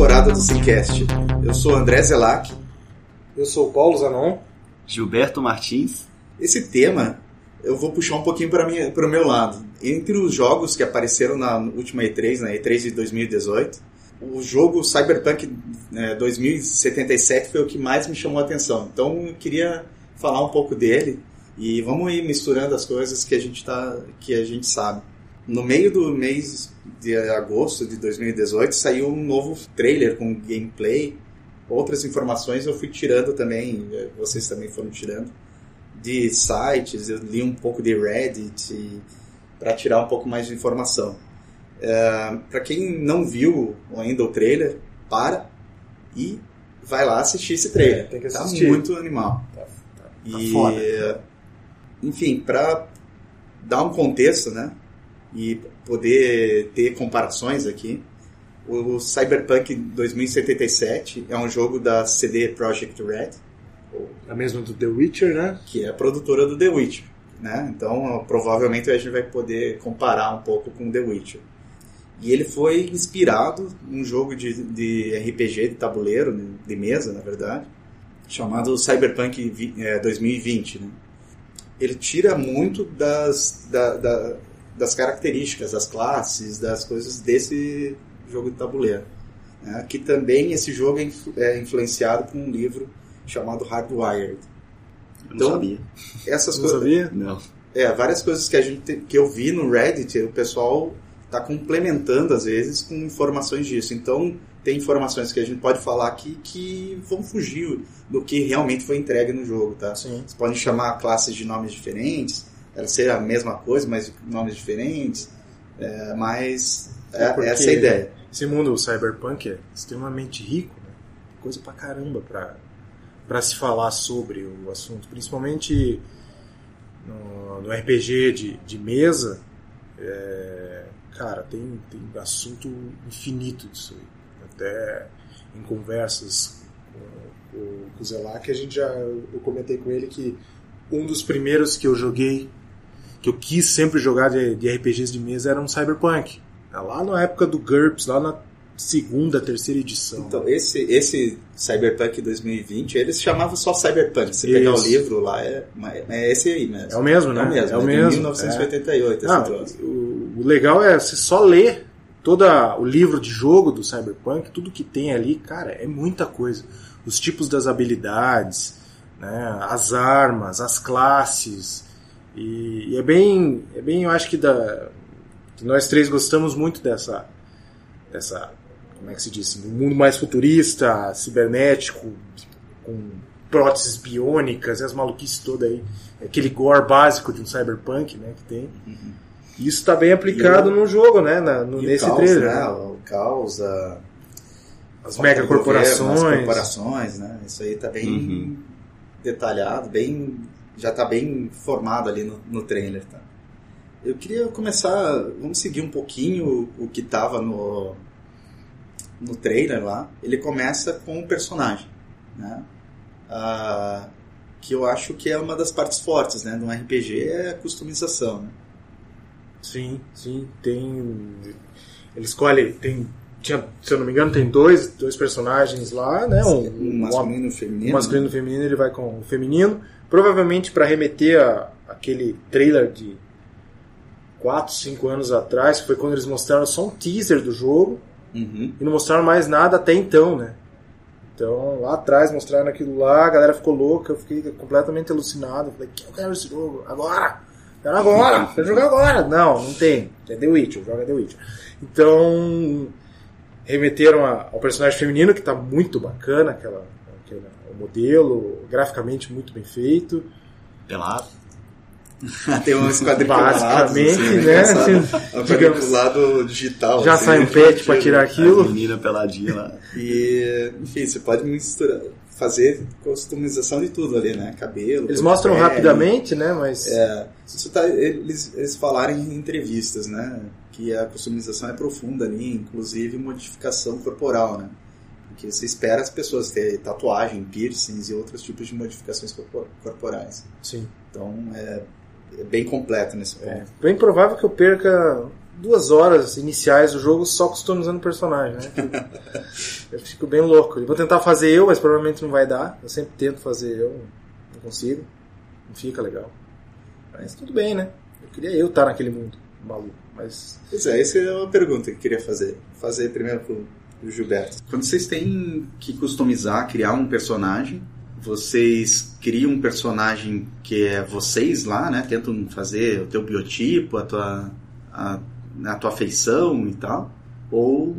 temporada do Cicast. Eu sou André Zelac. Eu sou Paulo Zanon. Gilberto Martins. Esse tema eu vou puxar um pouquinho para o meu lado. Entre os jogos que apareceram na última E3, na E3 de 2018, o jogo Cyberpunk é, 2077 foi o que mais me chamou a atenção. Então eu queria falar um pouco dele e vamos ir misturando as coisas que a gente tá, que a gente sabe. No meio do mês de agosto de 2018 saiu um novo trailer com gameplay. Outras informações eu fui tirando também, vocês também foram tirando de sites, eu li um pouco de Reddit para tirar um pouco mais de informação. É, para quem não viu ainda o trailer, para e vai lá assistir esse trailer. É, tem que tá assistir. Tá muito animal. Tá, tá, tá e, foda. enfim, para dar um contexto, né? E poder ter comparações aqui, o Cyberpunk 2077 é um jogo da CD Projekt Red, a mesma do The Witcher, né? Que é a produtora do The Witcher. Né? Então, provavelmente a gente vai poder comparar um pouco com The Witcher. E ele foi inspirado num jogo de, de RPG de tabuleiro, de mesa, na verdade, chamado Cyberpunk 2020. Né? Ele tira muito das, da, da, das características, das classes, das coisas desse jogo de tabuleiro. Né? Que também esse jogo é influenciado por um livro chamado Hardwired. Eu não sabia. Essas Não coisas. sabia? Não. É, várias coisas que a gente que eu vi no Reddit, o pessoal está complementando às vezes com informações disso. Então tem informações que a gente pode falar aqui que vão fugir do que realmente foi entregue no jogo, tá? Sim. Você pode chamar classes de nomes diferentes, ser a mesma coisa, mas nomes diferentes. É, mas é, É essa é a ideia. Esse mundo cyberpunk é extremamente rico, né? Coisa pra caramba pra, pra se falar sobre o assunto. Principalmente no, no RPG de, de mesa. é, cara, tem, tem assunto infinito disso aí. Até em conversas com, com, com o Zelac, a gente já. Eu comentei com ele que um dos primeiros que eu joguei, que eu quis sempre jogar de, de RPGs de mesa, era um Cyberpunk. Lá na época do GURPS, lá na segunda, terceira edição. Então, esse, esse Cyberpunk 2020, eles chamavam só Cyberpunk. Se pegar o livro lá, é, é esse aí mesmo. É o mesmo, né? É o mesmo, É o é de mesmo. 1988, esse Ah, troço. o, o legal é você só ler todo o livro de jogo do Cyberpunk, tudo que tem ali, cara, é muita coisa. Os tipos das habilidades, né, as armas, as classes. E, e é bem, é bem, eu acho que da que nós três gostamos muito dessa dessa como é que se diz, um mundo mais futurista, cibernético, com próteses biônicas as maluquices todas aí, aquele gore básico de um cyberpunk, né, que tem. E Isso está bem aplicado E o- no jogo, né, na- no, E nesse caos, trailer. né? né? O caos, a... As megacorporações. As corporações, né? Isso aí tá bem Uhum. detalhado, bem... Já tá bem formado ali no, no trailer, tá? Eu queria começar... Vamos seguir um pouquinho o que tava no... No trailer lá. Ele começa com um personagem, né? Ah, que eu acho que é uma das partes fortes, né? De um RPG é a customização, né? Sim, sim, tem. Ele escolhe. Tem, tinha, se eu não me engano, tem dois, dois personagens lá, né? Um, Um masculino e um feminino. o masculino e feminino, ele vai com o feminino. Provavelmente para remeter a aquele trailer de 4, 5 anos atrás, que foi quando eles mostraram só um teaser do jogo Uhum. e não mostraram mais nada até então, né? Então, lá atrás mostraram aquilo lá, a galera ficou louca, eu fiquei completamente alucinado. Falei, que eu quero esse jogo, agora! Quero agora! Quero jogar agora! Não, não tem. É The Witcher, joga The Witcher. Então, remeteram a- ao personagem feminino, que tá muito bacana, aquela, aquela, o modelo, graficamente muito bem feito. Pelado. Tem uns quadriculados. Basicamente, assim, né? engraçado. Assim, É um digamos, quadriculado digital. já assim, sai um pet pra tirar A aquilo. menina peladinha lá. E, enfim, você pode misturar, fazer customização de tudo ali, né? Cabelo. Eles mostram pele. rapidamente, né? Mas É, isso tá, eles, eles falaram em entrevistas, né? Que a customização é profunda ali, inclusive modificação corporal, né? Porque você espera as pessoas terem tatuagem, piercings e outros tipos de modificações corpo- corporais. sim. Então é, é bem completo nesse ponto. É bem provável que eu perca duas horas iniciais do jogo só customizando o personagem, né? eu fico bem louco. Eu vou tentar fazer eu, mas provavelmente não vai dar. Eu sempre tento fazer eu, não consigo. Não fica legal. Mas tudo bem, né? Eu queria eu estar naquele mundo maluco, mas... Pois é, essa é uma pergunta que eu queria fazer. Fazer primeiro pro, Gilberto. Quando vocês têm que customizar, criar um personagem, vocês criam um personagem que é vocês lá, né? Tentam fazer o teu biotipo, a tua, a, a tua feição e tal. Ou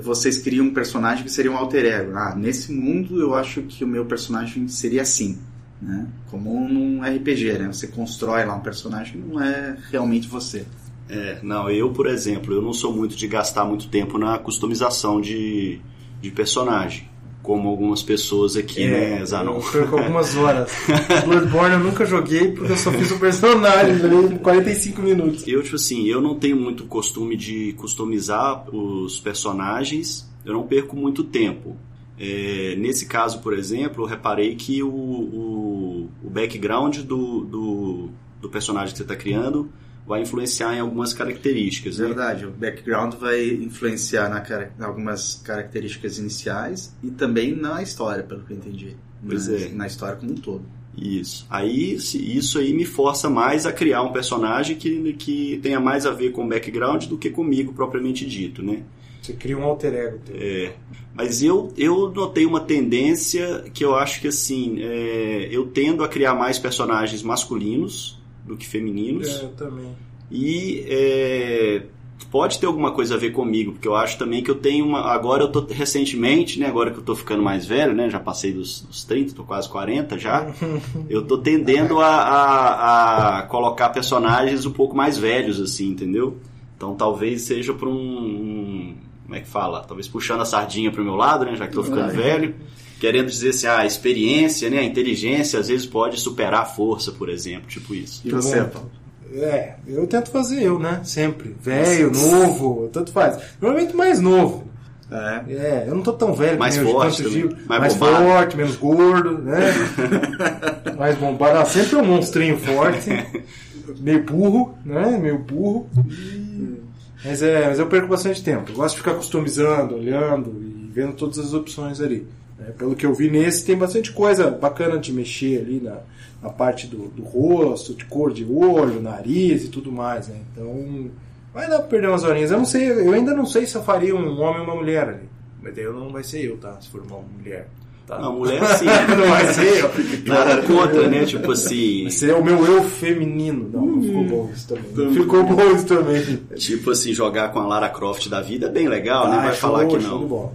vocês criam um personagem que seria um alter ego. Ah, nesse mundo eu acho que o meu personagem seria assim. Né? Como num RPG, né? Você constrói lá um personagem que não é realmente você. É, não, eu, por exemplo, eu não sou muito de gastar muito tempo na customização de, de personagem. Como algumas pessoas aqui, É, né, Zanon? Perco algumas horas. Bloodborne eu nunca joguei porque eu só fiz o personagem, joguei 45 minutos. Eu, tipo assim, eu não tenho muito costume de customizar os personagens, eu não perco muito tempo. É, nesse caso, por exemplo, eu reparei que o, o, o background do, do, do personagem que você está criando vai influenciar em algumas características. Né? Verdade, o background vai influenciar na, em algumas características iniciais e também na história, pelo que eu entendi. Pois na, é. na história como um todo. Isso. Aí isso aí me força mais a criar um personagem que, que tenha mais a ver com o background do que comigo propriamente dito, né? Você cria um alter ego teu. É, mas eu, eu notei uma tendência que eu acho que assim, é, eu tendo a criar mais personagens masculinos do que femininos. É, eu também. E é, pode ter alguma coisa a ver comigo, porque eu acho também que eu tenho uma. Agora eu tô recentemente, né? Agora que eu tô ficando mais velho, né? Já passei dos, dos 30, tô quase 40 já. eu tô tendendo a, a, a colocar personagens um pouco mais velhos, assim, entendeu? Então talvez seja por um. um- como é que fala? Talvez puxando a sardinha pro meu lado, né? Já que tô ficando velho. Querendo dizer assim, ah, a experiência, né? A inteligência às vezes pode superar a força, por exemplo, tipo isso. E você. Paulo? É, eu tento fazer eu, né? Sempre. Velho, novo, tanto faz. Normalmente mais novo. É. É, eu não tô tão velho Mais que nem o forte também. Mais mais bombado. forte, menos gordo, né? mais bombado. Ah, sempre um monstrinho forte. meio burro, né? Meio burro. E- Mas, é, mas eu perco bastante tempo. Eu gosto de ficar customizando, olhando e vendo todas as opções ali. Né? Pelo que eu vi nesse, tem bastante coisa bacana de mexer ali na, na parte do, do rosto, de cor de olho, nariz e tudo mais. Né? Então, vai dar pra perder umas horinhas. Eu não sei, eu ainda não sei se eu faria um homem ou uma mulher ali. Mas daí eu não vai ser eu, tá? Se for uma mulher. Tá? Não, mulher sim. não vai ser eu. Nada contra, né? Tipo assim. Vai ser o meu eu feminino. Não, não ficou bom isso também. Ficou bom isso também. Tipo assim, jogar com a Lara Croft da vida é bem legal, né? Ah, Vai show, falar que não.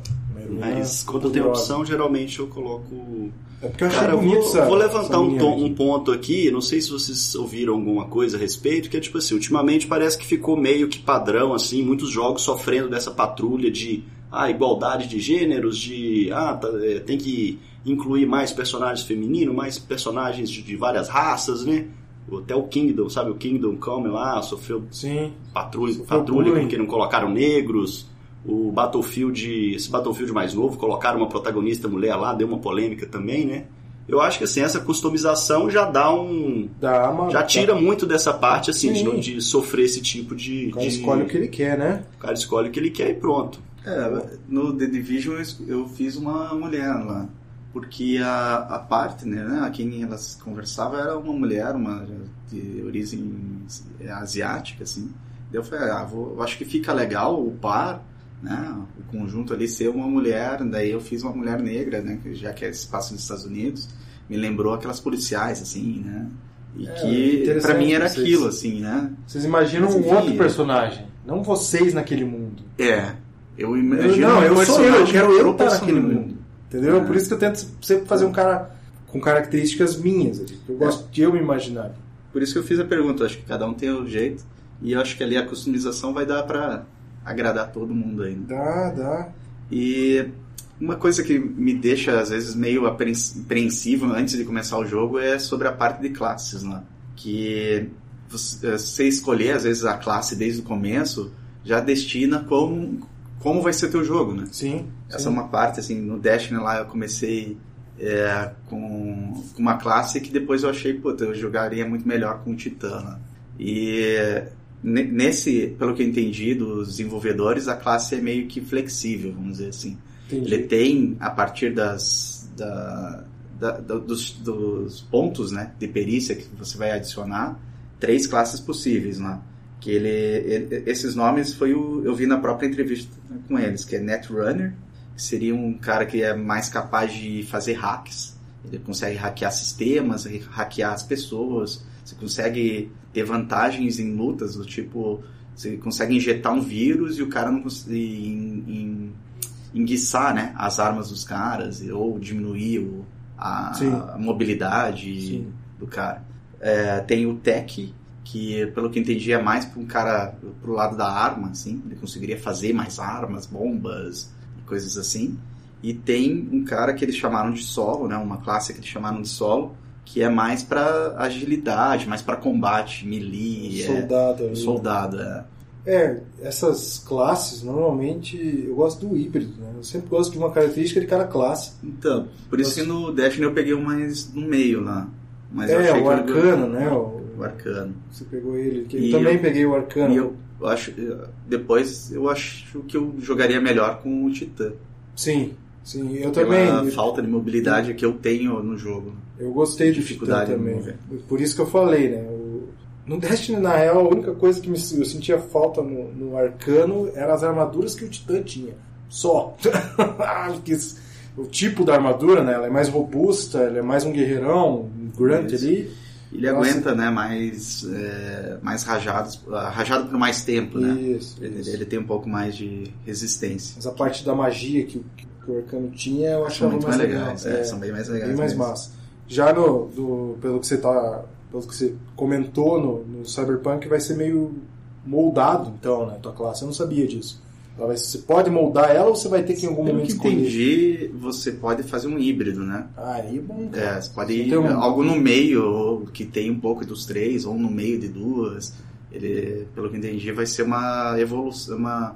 Mas quando eu tenho opção, geralmente eu coloco. É porque eu achei Cara, eu bonito vou, vou levantar um, tom- um ponto aqui, não sei se vocês ouviram alguma coisa a respeito, que é tipo assim, ultimamente parece que ficou meio que padrão, assim, muitos jogos sofrendo dessa patrulha de ah, igualdade de gêneros, de ah, tá, é, tem que incluir mais personagens femininos, mais personagens de, de várias raças, né? Até o Kingdom, sabe? O Kingdom Come lá, sofreu Sim. patrulha, Sofreu patrulha porque não colocaram negros. O Battlefield, esse Battlefield mais novo, colocaram uma protagonista mulher lá, deu uma polêmica também, né? Eu acho que assim, essa customização já dá um. Dá uma, Já tira muito dessa parte assim, de, de sofrer esse tipo de. O cara de- escolhe o que ele quer, né? O cara escolhe o que ele quer e pronto. É, no The Division eu fiz uma mulher lá. Porque a, a partner, né, a quem elas conversavam era uma mulher, uma de origem asiática, assim. Daí eu falei, ah, vou, eu acho que fica legal o par, né, o conjunto ali ser uma mulher. Daí eu fiz uma mulher negra, né, já que é espaço nos Estados Unidos, me lembrou aquelas policiais, assim, né. E É, que pra mim era vocês. aquilo, assim, né. Vocês imaginam um outro é. personagem, não vocês naquele mundo. É, eu Eu, imagino não, eu sou eu, eu personagem quero eu estar naquele personagem. mundo. Entendeu? É. Por isso que eu tento sempre fazer um cara com características minhas. Eu gosto de eu me imaginar. Por isso que eu fiz a pergunta. Eu acho que cada um tem o jeito. E eu acho que ali a customização vai dar pra agradar todo mundo ainda. Dá, dá. E uma coisa que me deixa às vezes meio apreens- apreensivo antes de começar o jogo é sobre a parte de classes lá. Que você, eh, você escolher às vezes a classe desde o começo já destina como, como vai ser teu jogo, né? Sim. Essa sim. é uma parte, assim, no Destiny lá eu comecei é, com, uma classe que depois eu achei, puta, eu jogaria muito melhor com o Titã. né? E nesse, pelo que eu entendi dos desenvolvedores, a classe é meio que flexível, vamos dizer assim. Entendi. Ele tem, a partir das, da- da- dos, dos pontos né, de perícia que você vai adicionar, três classes possíveis lá. Que ele, ele- esses nomes foi o, eu vi na própria entrevista com eles, que é Netrunner, que seria um cara que é mais capaz de fazer hacks. Ele consegue hackear sistemas, hackear as pessoas. Você consegue ter vantagens em lutas do tipo, você consegue injetar um vírus e o cara não consegue enguiçar né, as armas dos caras ou diminuir o- a, a mobilidade Sim. do cara. É, tem o Tech, que pelo que entendi é mais para um cara pro lado da arma, assim, ele conseguiria fazer mais armas, bombas e coisas assim. E tem um cara que eles chamaram de solo, né, uma classe que eles chamaram de solo, que é mais para agilidade, mais para combate, melee, é, Soldado ali. soldado, é. É, essas classes, normalmente, eu gosto do híbrido, né? Eu sempre gosto de uma característica de cada classe. Então, por isso que no Destiny eu peguei o mais no meio lá. Mas eu é, o que arcano, né? O, O arcano. Você pegou ele. que Eu E também eu- peguei o arcano. E eu acho, depois eu acho que eu jogaria melhor com o Titã. Sim, sim, eu Pela também. falta de mobilidade que eu tenho no jogo. Eu gostei do dificuldade de também. Por isso que eu falei, né? No Destiny, na real, a única coisa que eu sentia falta no, no Arcano eram as armaduras que o Titã tinha. Só. O tipo da armadura, né? Ela é mais robusta, ela é mais um guerreirão, um grunt Isso. ali. Ele Nossa. aguenta, né, mais, é, mais rajados, rajado por mais tempo, né? Isso, Ele, isso. ele tem um pouco mais de resistência. Mas a parte da magia que, o- que o Arcano tinha, eu São achava muito mais mais legal. legais, é, são bem mais legais. bem mais mesmo. massa. Já no, do, pelo que você tá, pelo que você comentou no, no Cyberpunk, vai ser meio moldado, então, né, tua classe. Eu não sabia disso. Ela você pode moldar ela ou você vai ter que em algum Pelo momento que escolher? entendi, você pode fazer um híbrido, né? Ah, aí é bom. cara. É, você pode ir um- algo no meio, que tem um pouco dos três, ou no meio de duas. Ele, pelo que entendi, vai ser uma evolução, uma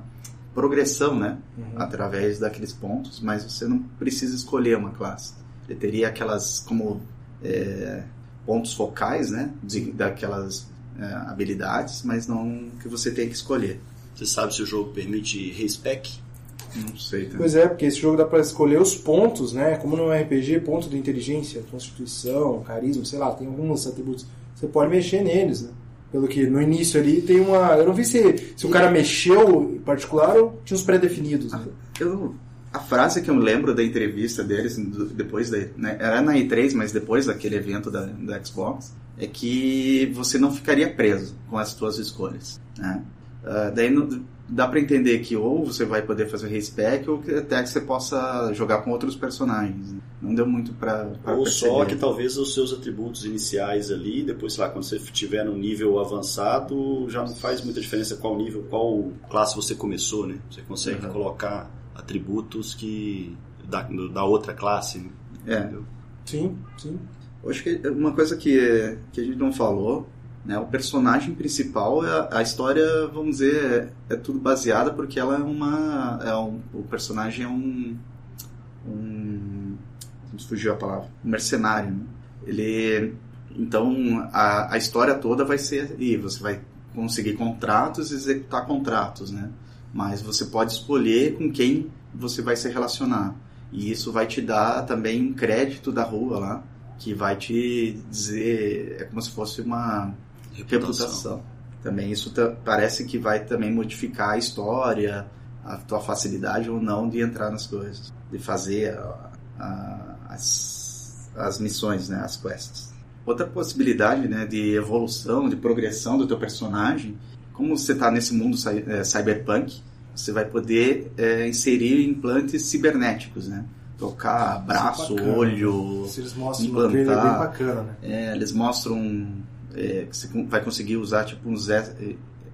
progressão, né? Uhum. Através daqueles pontos, mas você não precisa escolher uma classe. Ele teria aquelas como é, pontos focais, né? De, daquelas é, habilidades, mas não que você tem que escolher. Você sabe se o jogo permite respec? Não sei. Tá? Pois é, porque esse jogo dá pra escolher os pontos, né? Como no RPG, ponto de inteligência, constituição, carisma, sei lá, tem alguns atributos. Você pode mexer neles, né? Pelo que no início ali tem uma. Eu não vi se, se o cara mexeu em particular ou tinha uns pré-definidos. Né? Eu, a frase que eu lembro da entrevista deles, depois da, né, era na E3, mas depois daquele evento da, da Xbox, é que você não ficaria preso com as suas escolhas. Né? Ah, daí não- dá pra entender que ou você vai poder fazer respec ou que até que você possa jogar com outros personagens. né? Não deu muito pra, pra Ou perceber. só que talvez os seus atributos iniciais ali, depois, sei lá, quando você estiver no nível avançado, já não faz muita diferença qual nível, qual classe você começou, né? Você consegue Uhum. colocar atributos que da, da outra classe, né? É. Entendeu? Sim, sim. Eu acho que uma coisa que, que a gente não falou, né, o personagem principal, é- a história, vamos dizer, é, é tudo baseada porque ela é uma, é um, o personagem é um, um, fugiu a palavra, um mercenário, né? Ele, então, a, a história toda vai ser e você vai conseguir contratos e executar contratos, né? Mas você pode escolher com quem você vai se relacionar. E isso vai te dar também um crédito da rua lá, que vai te dizer, é como se fosse uma reputação. Também isso parece que vai também modificar a história, a tua facilidade ou não de entrar nas coisas, de fazer a- a- as, as missões, né, as quests. Outra possibilidade, né, de evolução, de progressão do teu personagem, como você está nesse mundo eh, cyberpunk, você vai poder eh, inserir implantes cibernéticos, né? Trocar braço, bacana. olho, Se eles mostram implantar. é bem bacana, né? é, eles mostram é, que você vai conseguir usar tipo uns ex-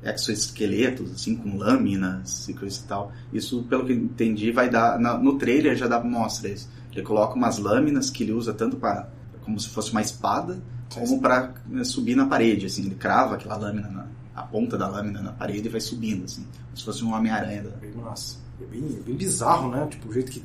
exoesqueletos assim com lâminas e coisa e tal. Isso, pelo que eu entendi, vai dar na- no trailer já dá mostra isso. Ele coloca umas lâminas que ele usa tanto para como se fosse uma espada, como para subir na parede. Assim, ele crava aquela lâmina na a ponta da lâmina na parede e vai subindo assim, como se fosse um Homem-Aranha. da- massa. É bem, bem bizarro, né? Tipo, o jeito que,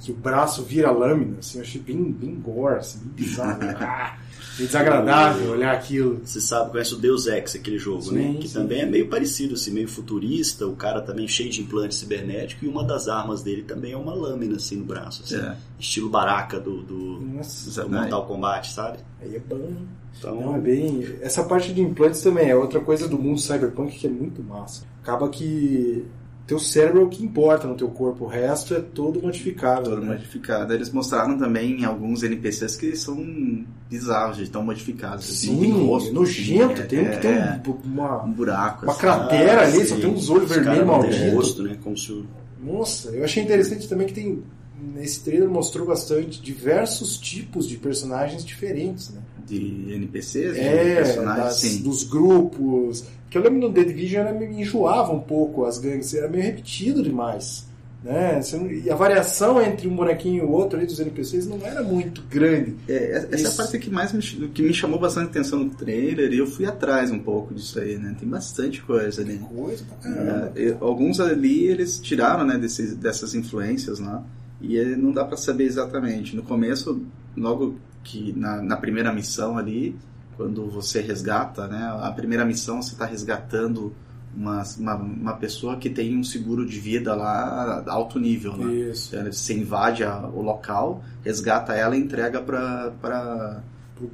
que o braço vira lâmina, assim, eu achei bem, bem gore, assim, bem bizarro. ah, bem desagradável olhar aquilo. Você sabe, conhece o Deus Ex, aquele jogo, Sim, né? Que sim. também é meio parecido, assim, meio futurista, o cara também cheio de implante cibernético, e uma das armas dele também é uma lâmina, assim, no braço, assim, É. estilo baraca do, do, Nossa, do Mortal Kombat, sabe? aí é bom. Então, Não, é bem. Essa parte de implantes também é outra coisa do mundo cyberpunk que é muito massa. Acaba que teu cérebro é o que importa no teu corpo, o resto é todo modificado. Todo né? modificado. Eles mostraram também alguns NPCs que são bizarros, de tão modificados. assim, tem Sim, rosto, nojento. assim, tem um é, que tem é, um- uma, um buraco. uma assim. cratera Ah, ali, sim. só tem uns olhos vermelhos malditos. rosto, né? Como se Nossa, eu achei interessante também que tem. Nesse trailer mostrou bastante diversos tipos de personagens diferentes, né? De NPCs, de É, personagens, das- sim. dos grupos. Que eu lembro no The Division era, me enjoava um pouco as gangues, era meio repetido demais. Né? E a variação entre um bonequinho e o outro ali dos NPCs não era muito grande. É, essa é a Isso. parte que mais me, que me chamou bastante atenção no trailer e eu fui atrás um pouco disso aí, né? Tem bastante coisa ali. Coisa pra caramba. É, alguns ali eles tiraram né, desses, dessas influências lá e não dá pra saber exatamente. No começo, logo que na, na primeira missão ali, quando você resgata, né, a primeira missão você está resgatando uma, uma, uma pessoa que tem um seguro de vida lá alto nível, né? Isso. Então, Você invade a- o local, resgata ela e entrega para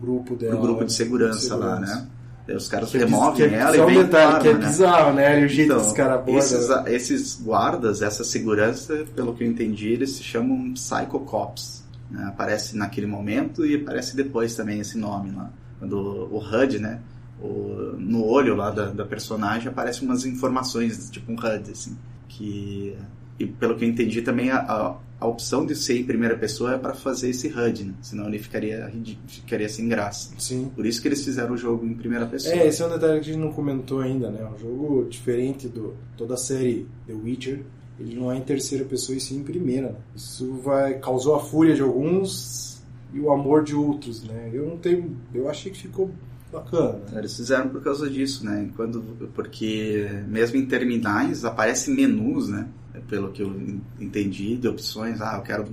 grupo dela. o grupo de né? segurança, lá, segurança. né? Os caras Que é, removem que é, ela e vem com que é né? bizarro, né? E o jeito Então, que os caras esses, esses guardas, essa segurança, pelo que eu entendi, eles se chamam Psycho Cops. né? Aparece naquele momento e aparece depois também esse nome lá. Quando o HUD, né? O, no olho lá da, da personagem aparecem umas informações, tipo um HUD, assim. Que, e pelo que eu entendi também, a, a, a opção de ser em primeira pessoa é para fazer esse HUD, né? Senão ele ficaria, ficaria sem graça. Sim. Por isso que eles fizeram o jogo em primeira pessoa. É, esse é um detalhe que a gente não comentou ainda, né? Um jogo diferente do toda a série The Witcher. Ele não é em terceira pessoa e sim em primeira. né? Isso vai causou a fúria de alguns e o amor de outros, né? Eu não tenho, eu achei que ficou bacana. né? Eles fizeram por causa disso, né? Quando, porque mesmo em terminais aparecem menus, né? Pelo que eu entendi, de opções. Ah, eu quero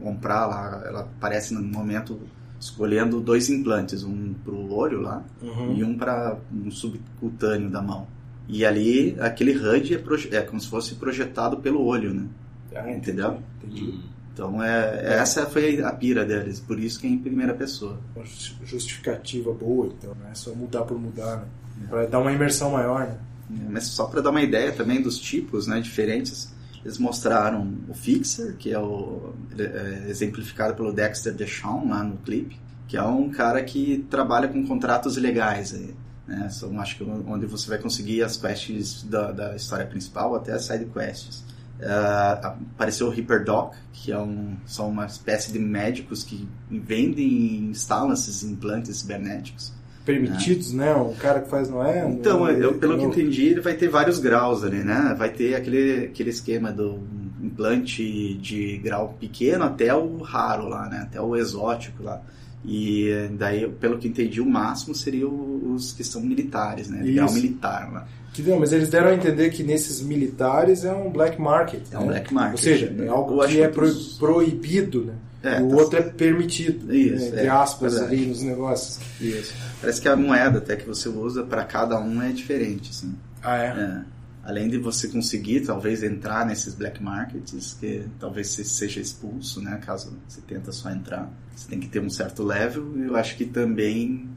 comprar lá. Ela aparece no momento escolhendo dois implantes, um para o olho lá Uhum. e um para um subcutâneo da mão. E ali, aquele HUD é, proje- é como se fosse projetado pelo olho, né? Ah, Entendeu? Entendi. Então, é, essa foi a pira deles, por isso que é em primeira pessoa. Uma ju- justificativa boa, então, não é só mudar por mudar, né? Pra dar uma imersão maior, né? É, Mas só para dar uma ideia também dos tipos né, diferentes, eles mostraram o Fixer, que é, o, é exemplificado pelo Dexter DeShawn lá no clipe, que é um cara que trabalha com contratos ilegais. Aí, né? São, acho que onde você vai conseguir as quests da, da história principal até as side quests. Ah, apareceu o Reaper Doc, que é um, são uma espécie de médicos que vendem e instalam esses implantes cibernéticos. Permitidos, né? O cara que faz não é? Então, não, eu, pelo que entendi, ele vai ter vários graus ali, né? Vai ter aquele, aquele esquema do implante de grau pequeno até o raro lá, né? Até o exótico lá. E daí, pelo que entendi, o máximo seria os que são militares, né? Grau militar lá. Que não, mas eles deram a entender que nesses militares é um black market. É um né? black market. Ou seja, é algo que é pro- proibido, né? É, o tá- outro é permitido. Isso, né? é, Entre aspas ali nos negócios. Isso. Parece que a moeda até que você usa para cada um é diferente, assim. Ah, é? É. Além de você conseguir, talvez, entrar nesses black markets, que talvez você seja expulso, né? Caso você tenta só entrar. Você tem que ter um certo level eu acho que também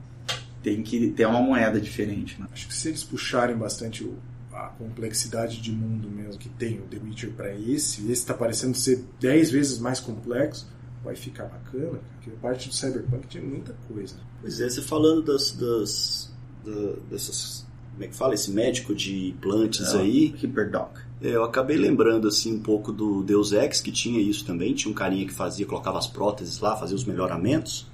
tem que ter uma moeda diferente, né? Acho que se eles puxarem bastante o- a complexidade de mundo mesmo que tem o The Witcher para esse, esse tá parecendo ser 10 vezes mais complexo, vai ficar bacana, porque a parte do Cyberpunk tinha muita coisa. Pois é, você falando das, das, da- dessas. Como é que fala? Esse médico de implantes É, aí. Hyperdoc. É, eu acabei lembrando assim um pouco do Deus Ex, que tinha isso também. Tinha um carinha que fazia, colocava as próteses lá, fazia os melhoramentos.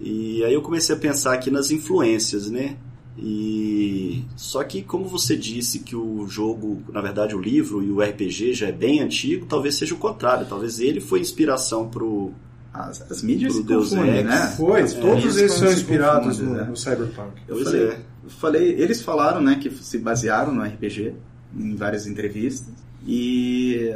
E aí eu comecei a pensar aqui nas influências, né? E só que como você disse que o jogo, na verdade o livro e o RPG já é bem antigo, talvez seja o contrário. Talvez ele foi inspiração pro As, as mídias Pro se Deus Ex. né? Foi, todos eles eles são inspirados no, né? no Cyberpunk. Eu Pois falei, é. eu falei, eles falaram, né, que se basearam no RPG em várias entrevistas e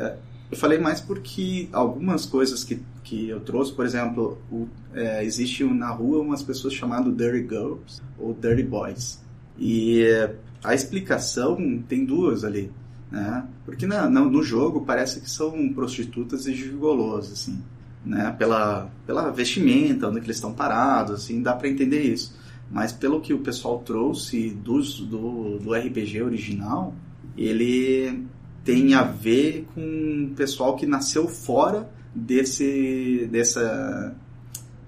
Eu falei mais porque algumas coisas que, que eu trouxe, por exemplo, o, é, existe na rua umas pessoas chamadas Dirty Girls ou Dirty Boys. E é, a explicação tem duas ali. Né? Porque na, no, no jogo parece que são prostitutas e gigolos, assim. Né? Pela, pela vestimenta, onde eles estão parados, assim, dá para entender isso. Mas pelo que o pessoal trouxe dos, do, do RPG original, ele tem a ver com o pessoal que nasceu fora desse, dessa,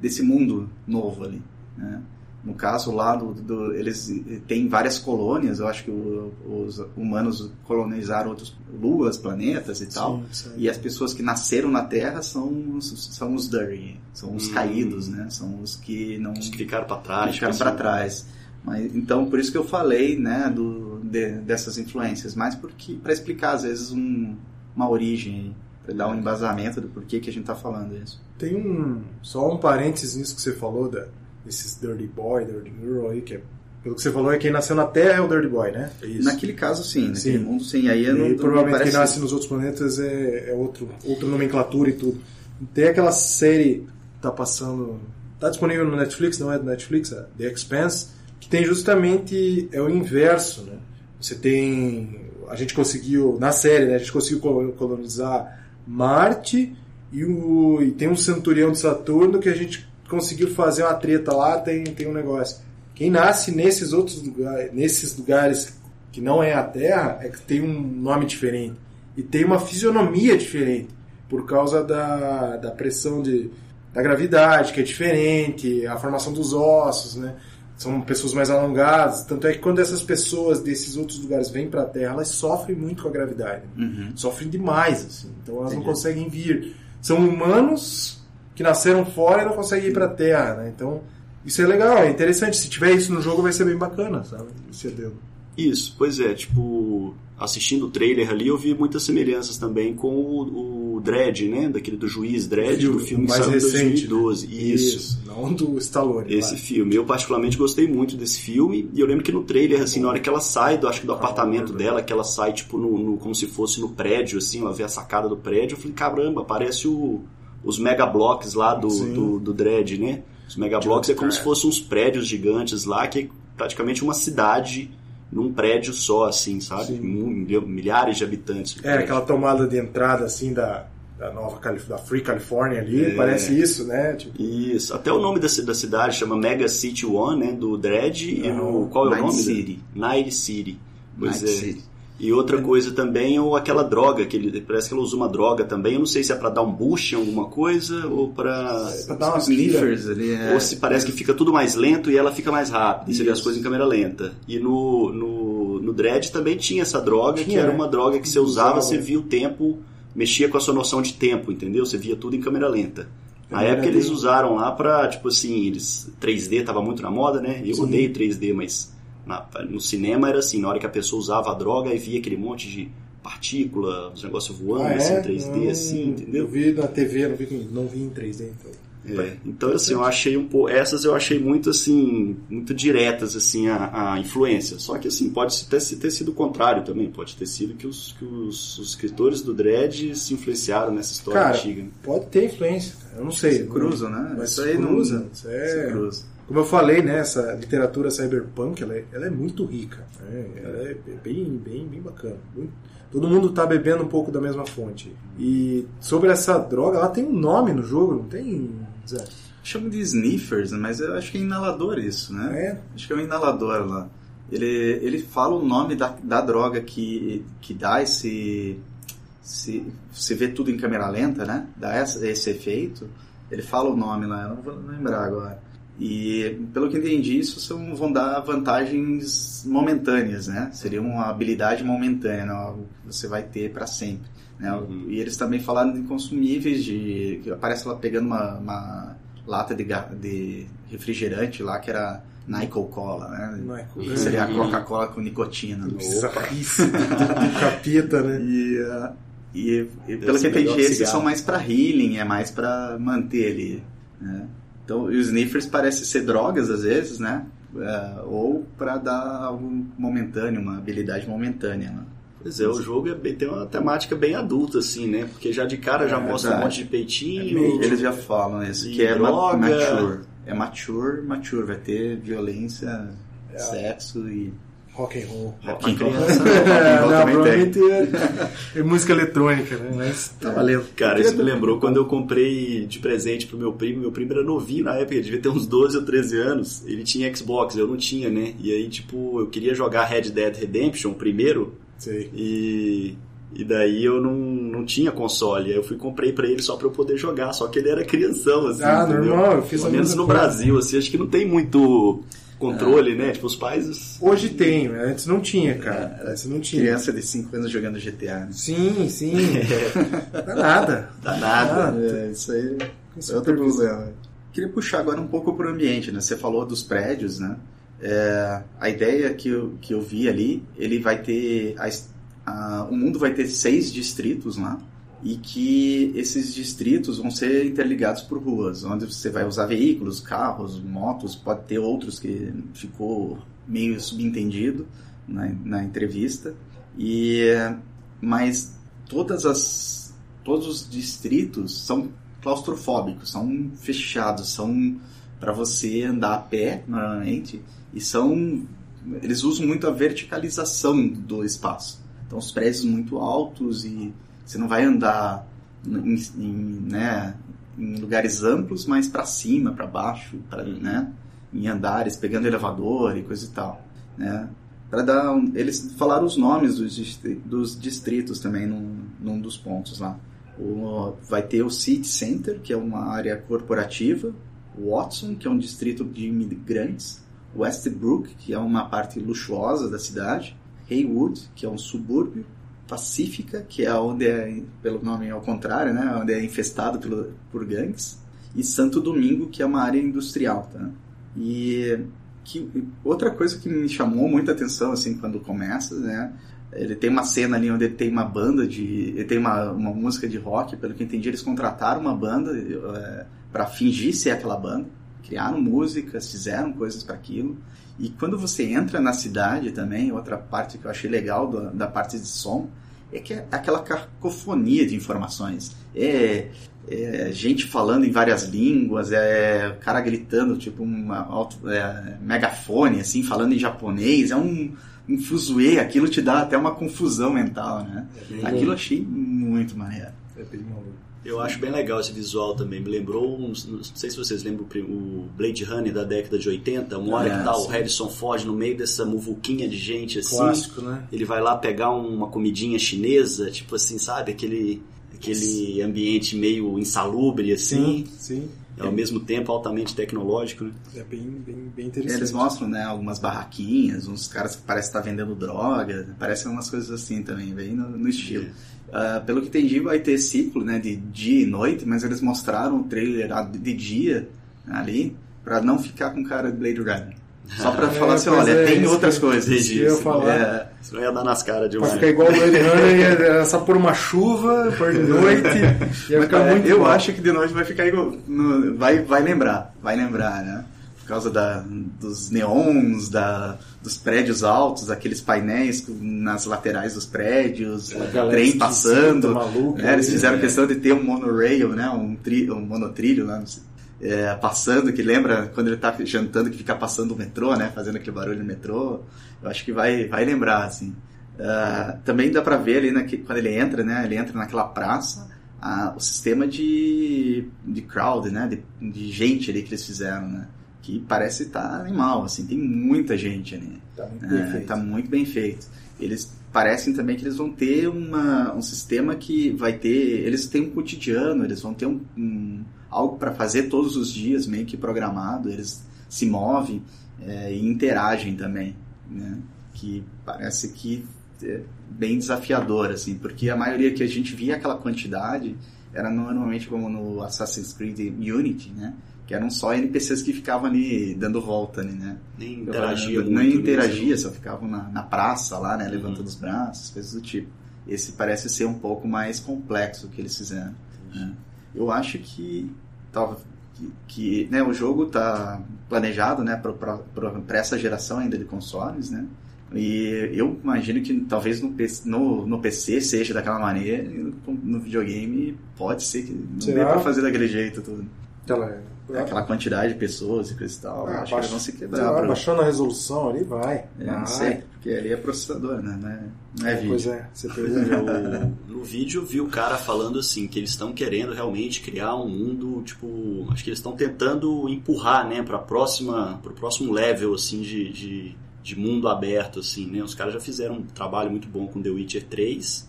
desse mundo novo ali. Né? No caso lá, do, do, eles têm várias colônias, eu acho que o, os humanos colonizaram outras luas, planetas e tal, sim, sim. e as pessoas que nasceram na Terra são, são os dirty, são os hum. caídos, né? São os que não... Os que ficaram para trás. Ficaram para trás. Mas, então, por isso que eu falei, né, do, de, dessas influências, mais porque para explicar às vezes um, uma origem, para dar um embasamento do porquê que a gente está falando isso. Tem um só um parênteses nisso que você falou da esses Dirty Boy, Dirty Girl aí, que é, pelo que você falou, é quem nasceu na Terra é o Dirty Boy, né? É isso. Naquele caso, sim. Naquele sim. mundo, sim. Aí e não, provavelmente parece... quem nasce nos outros planetas é, é outro, outra nomenclatura e tudo. Tem aquela série que tá passando... Tá disponível no Netflix, não é do Netflix, é The Expanse, que tem justamente... é o inverso, né? Você tem... A gente conseguiu... Na série, né? A gente conseguiu colonizar Marte... E, o, e tem um centurião de Saturno que a gente conseguiu fazer uma treta lá, tem, tem um negócio. Quem nasce nesses outros lugares, nesses lugares que não é a Terra, é que tem um nome diferente. E tem uma fisionomia diferente. Por causa da, da pressão de, da gravidade, que é diferente, a formação dos ossos, né? São pessoas mais alongadas. Tanto é que quando essas pessoas desses outros lugares vêm para a Terra, elas sofrem muito com a gravidade. Uhum. Sofrem demais, assim. Então elas Entendi. não conseguem vir. São humanos que nasceram fora e não conseguem ir para a Terra, né? Então, isso é legal, é interessante. Se tiver isso no jogo, vai ser bem bacana, sabe? Esse adendo. Isso, pois é, tipo, assistindo o trailer ali, eu vi muitas semelhanças também com o, o Dredd, né? Daquele do juiz Dredd, do filme mais que saiu em 2012. Né? Isso. Isso. Não do Stallone. Esse filme. Eu particularmente gostei muito desse filme. E eu lembro que no trailer, assim, na hora que ela sai, do, acho que do apartamento dela, que ela sai, tipo, no, no, como se fosse no prédio, assim, ela vê a sacada do prédio, eu falei, caramba, parece o os megablocks lá do, do, do Dredd, né? Os megablocks é como se fossem uns prédios gigantes lá, que é praticamente uma cidade num prédio só, assim, sabe? Milhares de habitantes. É, aquela tomada de entrada, assim, da, da nova da Free California ali, é. parece isso, né? Tipo... Isso. Até o nome da, da cidade chama Mega City One, né? Do Dredd. E no. Qual é o Night nome? City. Night City. Pois Night é. City. E outra coisa também, ou aquela droga, que ele, parece que ela usa uma droga também. Eu não sei se é para dar um boost em alguma coisa ou para. É, pra dar umas sniffers ali. É. Ou se parece que fica tudo mais lento e ela fica mais rápida. E você vê as coisas em câmera lenta. E no, no, no Dread também tinha essa droga, tinha, que era uma droga que você usava, você via o tempo, mexia com a sua noção de tempo, entendeu? Você via tudo em câmera lenta. Na época eles usaram lá pra, tipo assim, eles 3D tava muito na moda, né? Eu Sim. odeio 3D, mas na, no cinema era assim, na hora que a pessoa usava a droga e via aquele monte de partícula, os negócios voando ah, assim, é? 3D, não, assim, entendeu? Eu vi na TV, não vi, não vi em 3D, então. É, então assim, eu achei um pouco, essas eu achei muito assim, muito diretas assim a, a influência. Só que assim, pode ter, ter sido o contrário também, pode ter sido que os, que os, os escritores do Dredd se influenciaram nessa história Cara, antiga. Pode ter influência, eu não sei. Se cruza, né? Mas isso aí cruza, não, isso é... se cruza. Como eu falei, né, essa literatura cyberpunk, ela é, ela é muito rica. Né? Ela é bem, bem, bem bacana. Muito, todo mundo está bebendo um pouco da mesma fonte. E sobre essa droga, ela tem um nome no jogo, não tem, Zé? Chama de sniffers, mas eu acho que é inalador isso, né? É? Acho que é um inalador lá. Ele, ele fala o nome da, da droga que, que dá esse, esse... Você vê tudo em câmera lenta, né? Dá essa, esse efeito. Ele fala o nome lá, eu não vou lembrar agora. E, pelo que entendi, isso são, vão dar vantagens momentâneas, né? Seria uma habilidade momentânea, né? você vai ter para sempre. Né? Uhum. E eles também falaram de consumíveis, de que aparece lá pegando uma, uma lata de, de, refrigerante lá, que era Nyco Cola, né? Nyco. Seria a Coca-Cola com nicotina. Do capeta, né? E, uh, e, e pelo que entendi, esses são mais para healing, é mais para manter ali, né? Então, os sniffers parecem ser drogas às vezes, né? Uh, ou para dar algo momentâneo, uma habilidade momentânea. Né? Pois é, o jogo é bem- tem uma temática bem adulta, assim, né? Porque já de cara já É mostra um verdade. monte de peitinho. Eles já falam isso, E que é droga. mature. É mature, mature. Vai ter violência, sexo e... Rock and roll. Rock and roll. criança, Rock and É, roll não, também tem. provavelmente é, música eletrônica, né? Mas tá valendo. Cara, isso me lembrou quando eu comprei de presente pro meu primo. Meu primo era novinho na época, ele devia ter uns 12 ou 13 anos. Ele tinha Xbox, eu não tinha, né? E aí, tipo, eu queria jogar Red Dead Redemption primeiro Sei. e, e daí eu não, não tinha console. Aí eu fui e comprei pra ele só pra eu poder jogar. Só que ele era crianção, assim. Ah, entendeu? normal, eu fiz a Pelo menos no coisa. Brasil, assim, acho que não tem muito controle, né? Tipo, os pais. Hoje tem, antes não tinha, cara. Antes não tinha. Criança de 5 anos jogando GTA. né? Sim, sim. Dá nada. Dá nada. É, isso aí é outro problema. Queria puxar agora um pouco para o ambiente, né? Você falou dos prédios, né? É, a ideia que eu, que eu vi ali, ele vai ter... a a- o mundo vai ter seis distritos lá e que esses distritos vão ser interligados por ruas, onde você vai usar veículos, carros, motos, pode ter outros que ficou meio subentendido na, na entrevista. E, mas todas as, todos os distritos são claustrofóbicos, são fechados, são para você andar a pé normalmente e são eles usam muito a verticalização do espaço. Então os prédios muito altos e você não vai andar em, em, né, em lugares amplos, mas para cima, para baixo, né, em andares, pegando elevador e coisa e tal, né? Para dar, um- eles falaram os nomes dos, dos distritos também num, num dos pontos lá. O- vai ter o City Center, que é uma área corporativa, Watson, que é um distrito de imigrantes, Westbrook, que é uma parte luxuosa da cidade, Haywood, que é um subúrbio, Pacífica, que é onde é, pelo nome ao contrário, né, onde é infestado pelo, por gangues, e Santo Domingo, que é uma área industrial, tá? E que, outra coisa que me chamou muita atenção assim quando começa, né? Ele tem uma cena ali onde ele tem uma banda de, ele tem uma, uma música de rock, pelo que entendi, eles contrataram uma banda é, para fingir ser aquela banda, criaram músicas, fizeram coisas para aquilo. E quando você entra na cidade também, outra parte que eu achei legal do, da parte de som é que é aquela cacofonia de informações. É, é gente falando em várias línguas, é cara gritando, tipo alto, é, megafone, assim, falando em japonês, é um, um fuzuê, aquilo te dá até uma confusão mental, né? bem Aquilo eu achei muito maneiro. É bem maluco. Eu acho bem legal esse visual também. Me lembrou, uns, não sei se vocês lembram o o Blade Runner da década de 80, uma hora Ah, que tá o sim. Harrison Ford no meio dessa muvuquinha de gente assim. Clássico, né? Ele vai lá pegar uma comidinha chinesa, tipo assim, sabe? Aquele, aquele ambiente meio insalubre assim. Sim, sim. E ao mesmo tempo altamente tecnológico, né? É bem, bem, bem interessante. Eles mostram, né, algumas barraquinhas, uns caras que parecem estar vendendo droga, parecem umas coisas assim também, bem no, no estilo. Ah, pelo que entendi, vai ter ciclo, né, de dia e noite, mas eles mostraram o trailer de dia ali, pra não ficar com cara de Blade Runner. Só pra É, falar assim, olha, é, tem isso outras que- coisas. isso que eu ia disso. falar. É, Senão ia dar nas caras de Pra uma. ficar igual o Blade Runner, ia- só por uma chuva, por noite, ia Mas, ficar é, muito eu bom. acho que de noite vai ficar igual, no- vai, vai lembrar, vai lembrar, né? Por causa da, dos neons, da, dos prédios altos, aqueles painéis nas laterais dos prédios, trem passando. maluca, né? Eles fizeram questão de ter um monorail, né? Um, tri, um monotrilho lá, é, passando, que lembra quando ele tá jantando que fica passando o metrô, né? Fazendo aquele barulho no metrô. Eu acho que vai, vai lembrar, assim. Ah, também dá pra ver ali naque- quando ele entra, né? Ele entra naquela praça, o sistema de, de crowd, né? De, de gente ali que eles fizeram, né? Que parece estar animal, assim, tem muita gente ali. Tá muito bem É, feito. tá muito bem feito. Eles parecem também que eles vão ter uma, um sistema que vai ter. Eles têm um cotidiano, eles vão ter um, um- algo para fazer todos os dias, meio que programado. Eles se movem é, e interagem também, né? Que parece que é bem desafiador, assim, porque a maioria que a gente via aquela quantidade era normalmente como no Assassin's Creed Unity, né? Que eram só NPCs que ficavam ali dando volta, ali, né? Nem interagia muito. né? interagia, só ficavam na, na praça lá, né? Levantando os braços, coisas do tipo. Esse parece ser um pouco mais complexo que eles fizeram. né? Eu acho que, tava, que, que, né, o jogo está planejado né, para essa geração ainda de consoles, né? E eu imagino que talvez no PC, no, no PC seja daquela maneira, e no, no videogame pode ser que não Será? dê pra fazer daquele jeito tudo. Aquela, Aquela quantidade de pessoas e coisa e tal, Ah, acho que baixa- eles vão se quebrar. lá, pra- baixando a resolução ali, vai. É, vai. não sei, porque ali é processador, né? Não é, não é Pois vídeo. é, você pergunta. No vídeo eu vi o cara falando assim que eles estão querendo realmente criar um mundo tipo acho que eles estão tentando empurrar né para próxima pro próximo level assim de, de, de mundo aberto assim né os caras já fizeram um trabalho muito bom com The Witcher 3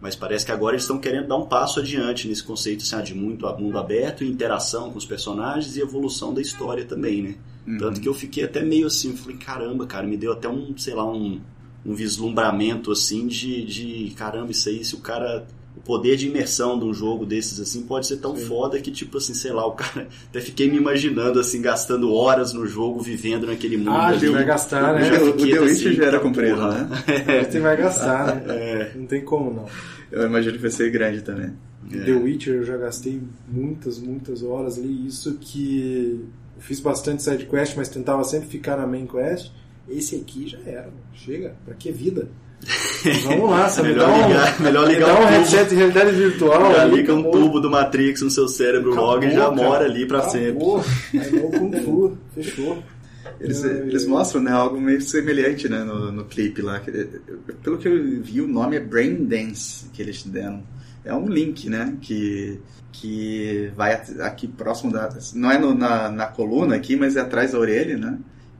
mas parece que agora eles estão querendo dar um passo adiante nesse conceito assim, ah, de muito mundo aberto interação com os personagens e evolução da história também né Uhum. tanto que eu fiquei até meio assim, falei, caramba, cara, me deu até um, sei lá, um, um vislumbramento assim de, de caramba, isso aí, se o cara. O poder de imersão de um jogo desses assim pode ser tão Sim. foda que, tipo assim, sei lá, o cara. Até fiquei me imaginando assim, gastando horas no jogo, vivendo naquele mundo. Ah, ali. vai gastar, O né? O fiquei The assim, Witcher já era tá comprido, né? Você vai gastar, né? É. Não tem como não. Eu imagino que vai ser grande também. É. The Witcher eu já gastei muitas, muitas horas ali. Isso que eu fiz bastante side quest, mas tentava sempre ficar na main quest. Esse aqui já era, mano. chega, pra que vida? Vamos lá, você me Melhor dá um, ligar- melhor me ligar dá o um tubo. headset de realidade virtual. Já liga um acabou. tubo do Matrix no seu cérebro logo e já Acabou, cara. mora ali pra sempre. Acabou. No Kung Fu, fechou. Eles, É, eles é. mostram né, algo meio semelhante né, no, no clipe lá. Pelo que eu vi, o nome é Brain Dance que eles deram. É um link, né? Que, que vai aqui próximo da. Não é no- na, na coluna aqui, mas é atrás da orelha, né?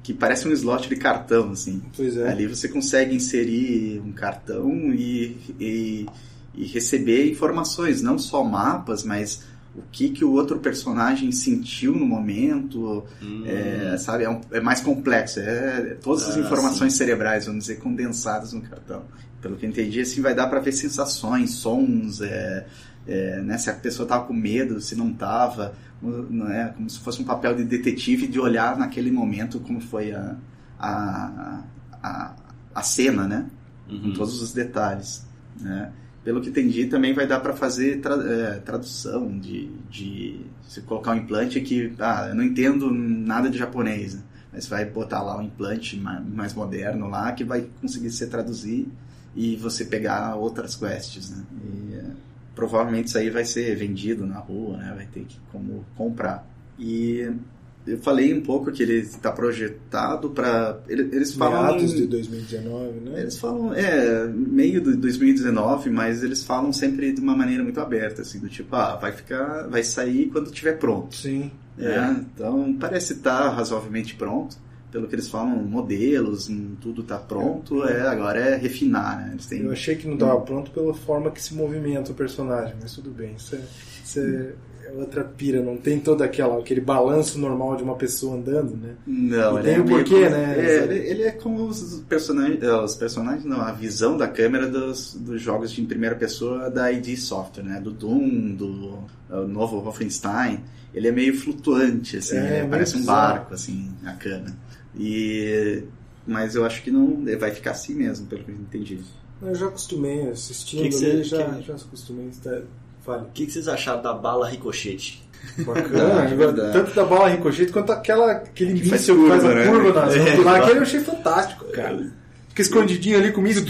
Que parece um slot de cartão, assim. Pois é. Ali você consegue inserir um cartão e, e, e receber informações, não só mapas, mas o que, que o outro personagem sentiu no momento, Hum. é, sabe, é, um- é mais complexo. É, todas as Ah, informações cerebrais, vamos dizer, condensadas no cartão. Pelo que eu entendi, assim, vai dar para ver sensações, sons, é, é, né, se a pessoa tava com medo, se não tava, não é, como se fosse um papel de detetive de olhar naquele momento como foi a, a, a, a cena, né? com Uhum. todos os detalhes. Né? Pelo que entendi, também vai dar para fazer tra- é, tradução de, de se colocar um implante que ah, eu não entendo nada de japonês, né? mas vai botar lá um implante ma- mais moderno lá que vai conseguir se traduzir e você pegar outras quests, né? E, é, provavelmente isso aí vai ser vendido na rua, né? Vai ter que como comprar. E eu falei um pouco que ele está projetado para eles falam Meados de 2019, né? eles falam, é, meio de 2019, mas eles falam sempre de uma maneira muito aberta, assim, do tipo, ah, vai ficar, vai sair quando estiver pronto. Sim. É, então parece estar razoavelmente pronto. Pelo que eles falam, modelos, tudo está pronto, é, agora é refinar, né? Eles têm Eu achei que não estava pronto pela forma que se movimenta o personagem, mas tudo bem. Isso é, isso é outra pira, não tem todo aquela, aquele balanço normal de uma pessoa andando, né? Não, E ele tem é o meio porquê, como- né? É, ele, ele é como os personagens, os personagens, não, a visão da câmera dos, dos jogos de primeira pessoa da ID Software, né? Do Doom, do novo Wolfenstein. Ele é meio flutuante, assim, É, né? meio parece um bizarro. barco, assim, a câmera. E mas eu acho que não vai ficar assim mesmo, pelo que eu entendi. Eu já acostumei assistindo Que que ali, você- já, que- já acostumei. Tá, fale. O que, que vocês acharam da bala ricochete? Bacana, É verdade. tanto da bala ricochete quanto aquela, aquele Que míssil que faz a né? curva nas É. lá, aquele eu achei fantástico, cara. Fica escondidinho ali com o míssil,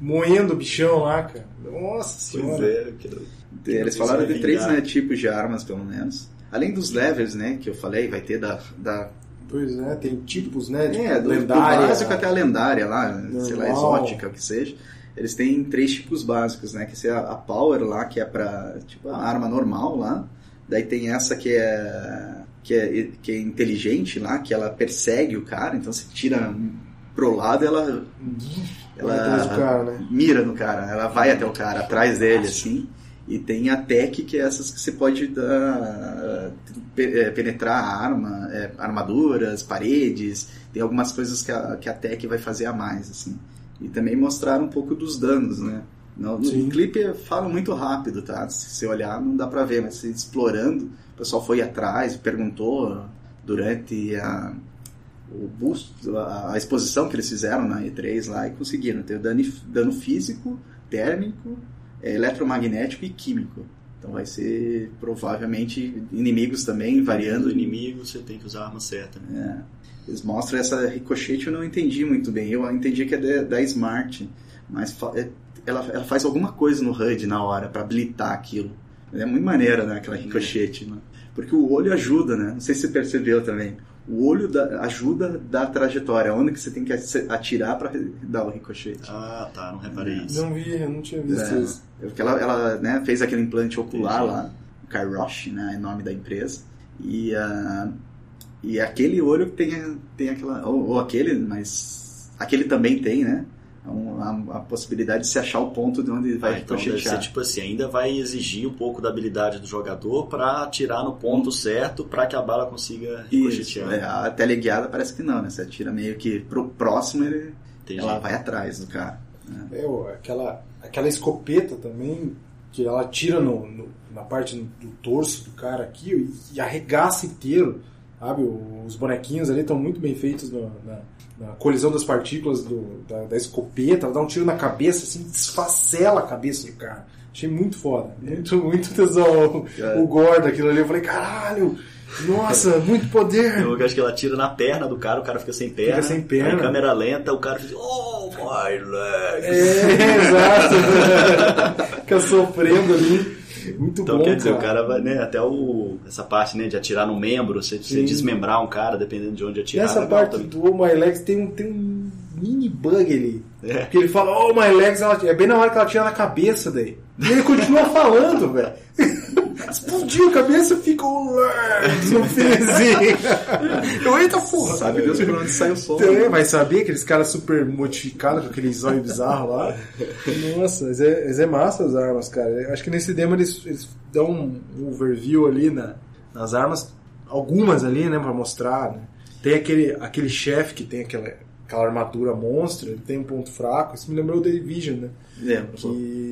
moendo o bichão lá, cara. Nossa senhora. é, quero... Eles falaram de três né, tipos de armas, pelo menos. Além dos levels, né, que eu falei, vai ter da, da Pois é, tem tipos, né? Tipo, É, do, do lendária. básico até a lendária lá, sei lá, Normal. exótica, o que seja. Eles têm três tipos básicos, né? Que é a, Power lá, que é pra, tipo, a arma normal lá. Daí tem essa que é, que é que é inteligente lá, que ela persegue o cara, então você tira pro lado ela do cara, né? mira no cara, ela vai até o cara, atrás dele, assim. E tem a tech, que é essas que você pode dar, pe- é, penetrar arma, é, armaduras, paredes. Tem algumas coisas que a, que a tech vai fazer a mais, assim. E também mostrar um pouco dos danos, né? No, no clipe fala muito rápido, tá? Se você olhar, não dá pra ver, mas você explorando, o pessoal foi atrás, perguntou durante a, o boost, a, a exposição que eles fizeram na E3 lá e conseguiram ter dano, dano físico, térmico, é, eletromagnético e químico. Então vai ser provavelmente inimigos também, variando. Do inimigo você tem que usar a arma certa. Né? É. Eles mostram essa ricochete, eu não entendi muito bem. Eu entendi que é da, da Smart, mas é, ela, ela, faz alguma coisa no HUD na hora para habilitar aquilo. É muito maneira, né, aquela ricochete, né? Porque o olho ajuda, né? Não sei se você percebeu também. O olho da, ajuda da trajetória, onde que você tem que atirar para dar o ricochete. Ah, tá, não reparei É. isso. Não vi, eu não tinha visto É, isso. porque ela, ela né, fez aquele implante ocular Entendi. lá, o Kairosh, né, é nome da empresa. E, ah, e aquele olho que tem, tem aquela. Ou, ou aquele, mas. Aquele também tem, né? Um- a, a possibilidade de se achar o ponto de onde vai Ah, então deve ser tipo assim, ainda vai exigir um pouco da habilidade do jogador pra atirar no ponto certo pra que a bala consiga Isso, ricochetear. é, a teleguiada parece que não, né? Você atira meio que pro próximo, ele, Entendi. ela vai atrás do cara. É, ó, aquela, aquela escopeta também, que ela tira no, no- na parte do torso do cara aqui e, e arregaça inteiro, sabe? Os bonequinhos ali estão muito bem feitos no- na, na colisão das partículas do- da, da escopeta, ela dá um tiro na cabeça, assim, desfacela a cabeça do cara. Achei muito foda, muito, muito tesão É. o, o gore daquilo ali. Eu falei, caralho, nossa, muito poder. Eu acho que ela tira na perna do cara, o cara fica sem perna. sem perna. Aí, câmera lenta, o cara fica Oh my leg! É, exato. Fica sofrendo ali. Muito Então bom, quer dizer, cara. o cara vai, né, até o, essa parte, né, de atirar no membro, você, você desmembrar um cara, dependendo de onde atirar. Nessa legal parte também. do Oh My Legs tem um, tem um mini bug ali. É. Porque ele fala, Oh My Legs, ela- é bem na hora que ela tira na cabeça daí. E ele continua falando, velho. Explodiu a cabeça no finzinho. Eu, eita porra. Sabe Deus por onde sai o som. Então, né? vai saber aqueles caras super modificados com aquele zóio bizarro lá. Nossa, mas é, mas é massa as armas, cara. Acho que nesse demo eles, eles dão um, um overview ali na, nas armas, algumas ali, né, pra mostrar. Né? Tem aquele, aquele chefe que tem aquela, aquela armadura monstra, ele tem um ponto fraco. Isso me lembrou o The Division, né? Lembra, pô. Que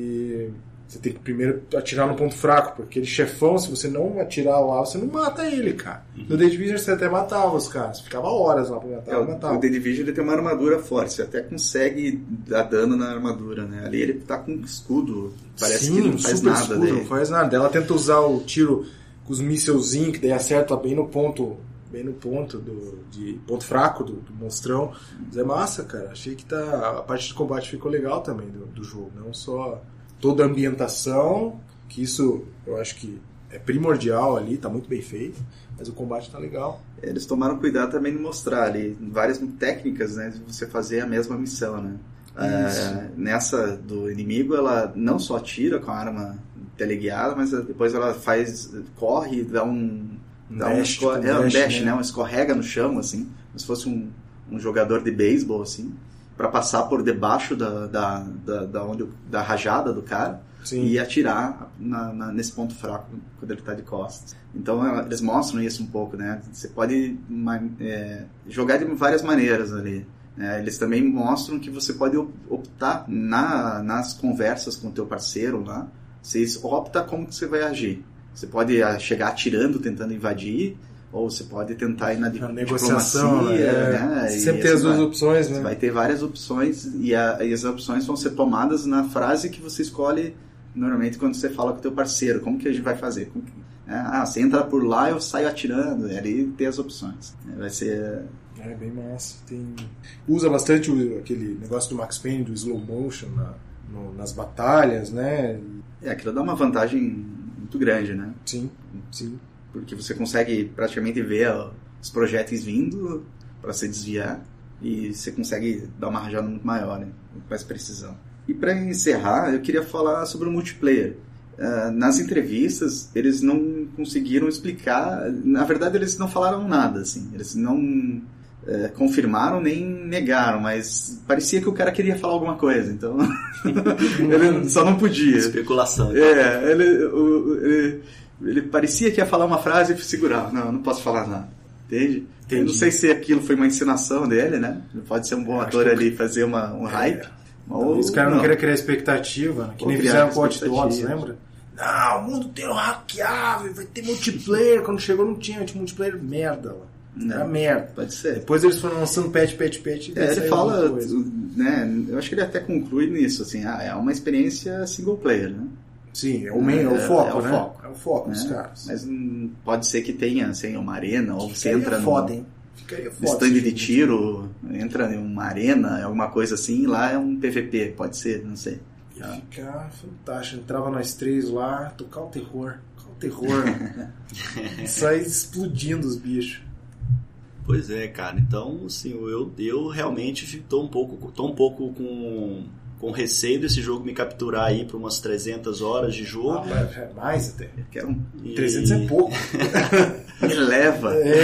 você tem que primeiro atirar no ponto fraco, porque aquele chefão, se você não atirar lá, você não mata ele, cara. No The Division você até matava os caras, ficava horas lá pra matar, É, o, matava. o The Division ele tem uma armadura forte, você até consegue dar dano na armadura, né? Ali ele tá com escudo, parece Sim, que não faz nada escudo, daí. Não faz nada. Ela tenta usar o tiro com os mísselzinhos, que daí acerta bem no ponto, bem no ponto do de ponto fraco do, do monstrão. Mas é massa, cara. Achei que tá a parte de combate ficou legal também do, do jogo, não só toda a ambientação, que isso eu acho que é primordial ali, tá muito bem feito, mas o combate tá legal. Eles tomaram cuidado também de mostrar ali várias técnicas, né, de você fazer a mesma missão, né? É, nessa do inimigo, ela não só atira com a arma teleguiada, mas depois ela faz, corre, dá um, dá um, Dash, esco- tipo, é, um dash, dash, né? né? Um escorrega no chão, assim, como se fosse um, um jogador de beisebol, assim, para passar por debaixo da, da, da, da, onde, da rajada do cara Sim. e atirar na- na- nesse ponto fraco quando ele está de costas. Então eles mostram isso um pouco, né? Você pode é, jogar de várias maneiras ali. né? Eles também mostram que você pode op- optar na, nas conversas com o teu parceiro lá. Você opta como que você vai agir. Você pode ah, chegar atirando, tentando invadir, ou você pode tentar ir na di- negociação, diplomacia, né? né? E Sempre tem as duas vai. opções, Você né? vai ter várias opções e, a- e as opções vão ser tomadas na frase que você escolhe normalmente quando você fala com o teu parceiro. Como que a gente vai fazer? Como que- né? ah, você entra por lá, eu saio atirando. E ali tem as opções. Vai ser... É bem massa. Tem... Usa bastante o- aquele negócio do Max Payne, do slow motion na- no- nas batalhas, né? É, aquilo dá uma vantagem muito grande, né? Sim, sim. Porque você consegue praticamente ver os projéteis vindo para se desviar e você consegue dar uma rajada muito maior, né? com mais precisão. E para encerrar, eu queria falar sobre o multiplayer. Ah, nas entrevistas, eles não conseguiram explicar. Na verdade, eles não falaram nada, assim. Eles não eh, confirmaram nem negaram, mas parecia que o cara queria falar alguma coisa, então ele só não podia. Especulação. É, ele, o- ele, ele parecia que ia falar uma frase e segurava. Não, eu não posso falar nada. Entende? Eu não Entendi. sei se aquilo foi uma encenação dele, né? Ele pode ser um bom ator que- ali fazer uma, um hype. Ou, Os caras não querem criar expectativa, né? que Ou nem fizeram com o Watch Dogs, lembra? Não, o mundo tem um hackeável, vai ter multiplayer. Quando chegou não tinha, tinha multiplayer merda lá. Era Não, merda. pode ser. Depois eles foram lançando patch, patch, patch. É, ele fala, né? Eu acho que ele até conclui nisso, assim, ah, é uma experiência single player, né? Sim, é o, main, é o É, foco, é o né? foco. É o foco dos né? caras. Mas hum, pode ser que tenha assim, uma arena, ou você entra foda, no, hein? Ficaria foda. stand de tiro, entra em uma arena, alguma coisa assim, e lá é um PVP, pode ser, não sei. Ia ficar fantástico. Entrava nós três lá, tocar o terror. Tocar o terror. Sair explodindo os bichos. Pois é, cara. Então, assim, eu, eu realmente tô um pouco, tô um pouco com, com receio desse jogo me capturar aí por umas 300 horas de jogo. Ah, mas é mais até. Eu quero um... E- 300 é pouco. Me leva. É,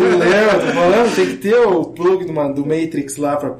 o Léo, tô falando, tem que ter o plug do, ma- do Matrix lá pra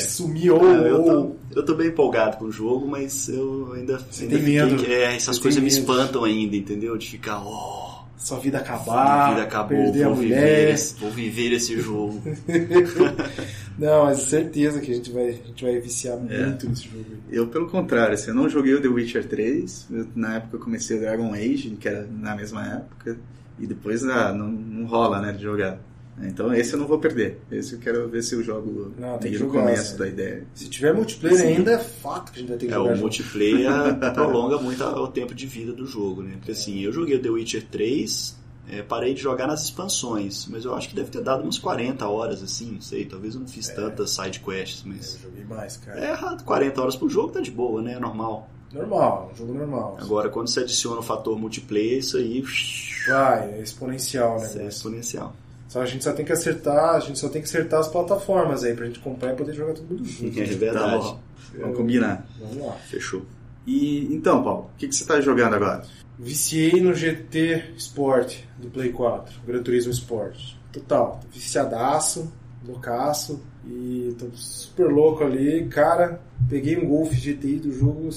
sumir ou. Ah, eu, tô, ou- eu tô bem empolgado com o jogo, mas eu ainda, ainda tem fiquei- medo. é, essas Você coisas me medo. espantam ainda, entendeu? De ficar, ó, sua vida acabar, vida acabou, perder a vou viver, mulher. esse, vou viver esse jogo. Não, mas certeza que a gente vai, a gente vai viciar É. muito nesse jogo. Eu, pelo contrário, assim, eu não joguei o The Witcher 3. eu- na época eu comecei o Dragon Age, que era na mesma época. E depois ah, não, não rola, né, de jogar. Então esse eu não vou perder. Esse eu quero ver se eu jogo Não, tem no jogar, começo da ideia. Se tiver multiplayer Sim. ainda, é fato que a gente vai ter que É, jogar. o junto. multiplayer prolonga muito o tempo de vida do jogo, né? Porque assim, eu joguei o The Witcher 3, é, parei de jogar nas expansões, mas eu acho que deve ter dado umas 40 horas, assim, não sei, talvez eu não fiz tantas side quests, mas... Eu joguei mais, cara. É errado, 40 horas por jogo tá de boa, né? É normal. Normal, um jogo normal. Agora, quando você adiciona o fator multiplayer, isso aí Vai, é exponencial, né? isso é exponencial. Só a gente só tem que acertar, a gente só tem que acertar as plataformas aí pra gente comprar e poder jogar todo mundo junto. É Tá verdade. bom. Vamos combinar. Vamos lá. Fechou. E então, Paulo, o que, que você tá jogando agora? Viciei no GT Sport do Play 4, Gran Turismo Sport. Total, tô viciadaço, loucaço e tô super louco ali. Cara, peguei um Golf GTI do jogo,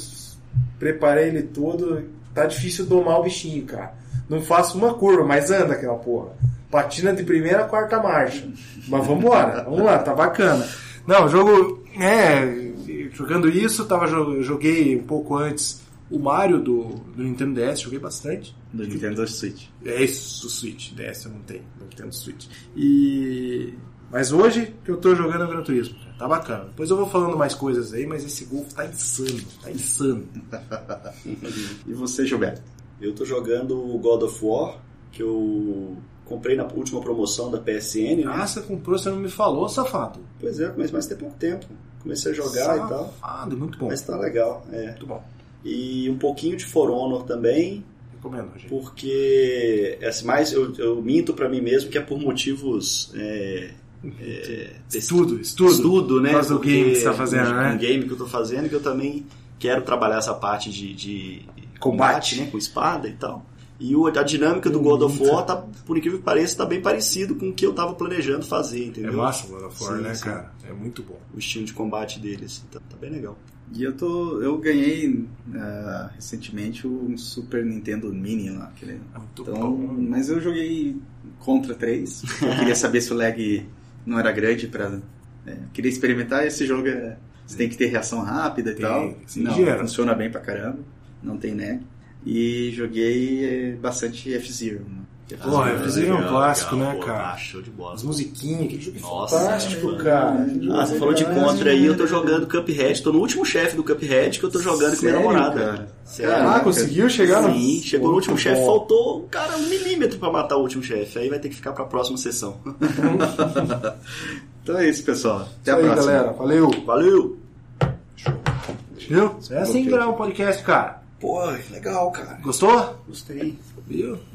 preparei ele todo. Tá difícil domar o bichinho, cara. Não faço uma curva, mas anda aquela porra. Patina de primeira a quarta marcha. Mas vambora, vamos lá, tá bacana. Não, o jogo, é, jogando isso, tava, jo- joguei um pouco antes o Mario do, do Nintendo DS, joguei bastante. Do Nintendo Switch. É isso, o Switch. DS eu não tenho, não tenho Switch. E... Mas hoje que eu tô jogando é o Gran Turismo. Tá bacana. Depois eu vou falando mais coisas aí, mas esse Golf tá insano. Tá insano. E você, Gilberto? Eu tô jogando o God of War, que eu comprei na última promoção da PSN, né? Ah, você comprou, você não me falou, safado. Pois é, mas, mas tem pouco tempo. Comecei a jogar e tal. Safado, muito bom. Mas tá legal, é. Muito bom. E um pouquinho de For Honor também, Recomendo, gente. porque é, assim, mais eu, eu minto pra mim mesmo que é por motivos é, é, Estudo, estudo. estudo, né? Por do game que você tá fazendo, um, né? Um game que eu tô fazendo que eu também quero trabalhar essa parte de, de Combate. né? Com espada e tal. E o- a dinâmica do God of. War, tá, por incrível que pareça, tá bem parecido com o que eu tava planejando fazer, É entendeu? massa o God of War, Sim, né, sim. cara? É muito bom. O estilo de combate deles. Tá, tá bem legal. E eu tô. Eu ganhei ah, recentemente o Super Nintendo Mini lá. Aquele, É muito então, bom. mas eu joguei contra 3. Eu queria saber se o lag não era grande pra. é, queria experimentar esse jogo. É, você tem que ter reação rápida e Tem, tal. sim, não, gera. funciona bem pra caramba. Não tem lag. E joguei é, bastante F-Zero. né? Pô, F-Zero é um clássico, né, pô, cara? Ah, show de bola. As musiquinhas, jogo é Nossa, fantástico, é, cara. Ah, você falou de contra aí, eu tô jogando Cuphead, tô no último chefe do Cuphead que eu tô jogando com minha Sério, namorada. cara? Sério. Ah, conseguiu chegar no... Sim, chegou no Muito último chefe, faltou, cara, um milímetro pra matar o último chefe. Aí vai ter que ficar pra próxima sessão. Então é isso, pessoal. Até Isso a aí, próxima. galera. Valeu. Valeu! Viu? É assim que gravar um podcast, cara. Pô, legal, cara. Gostou? Gostei. Viu? Nem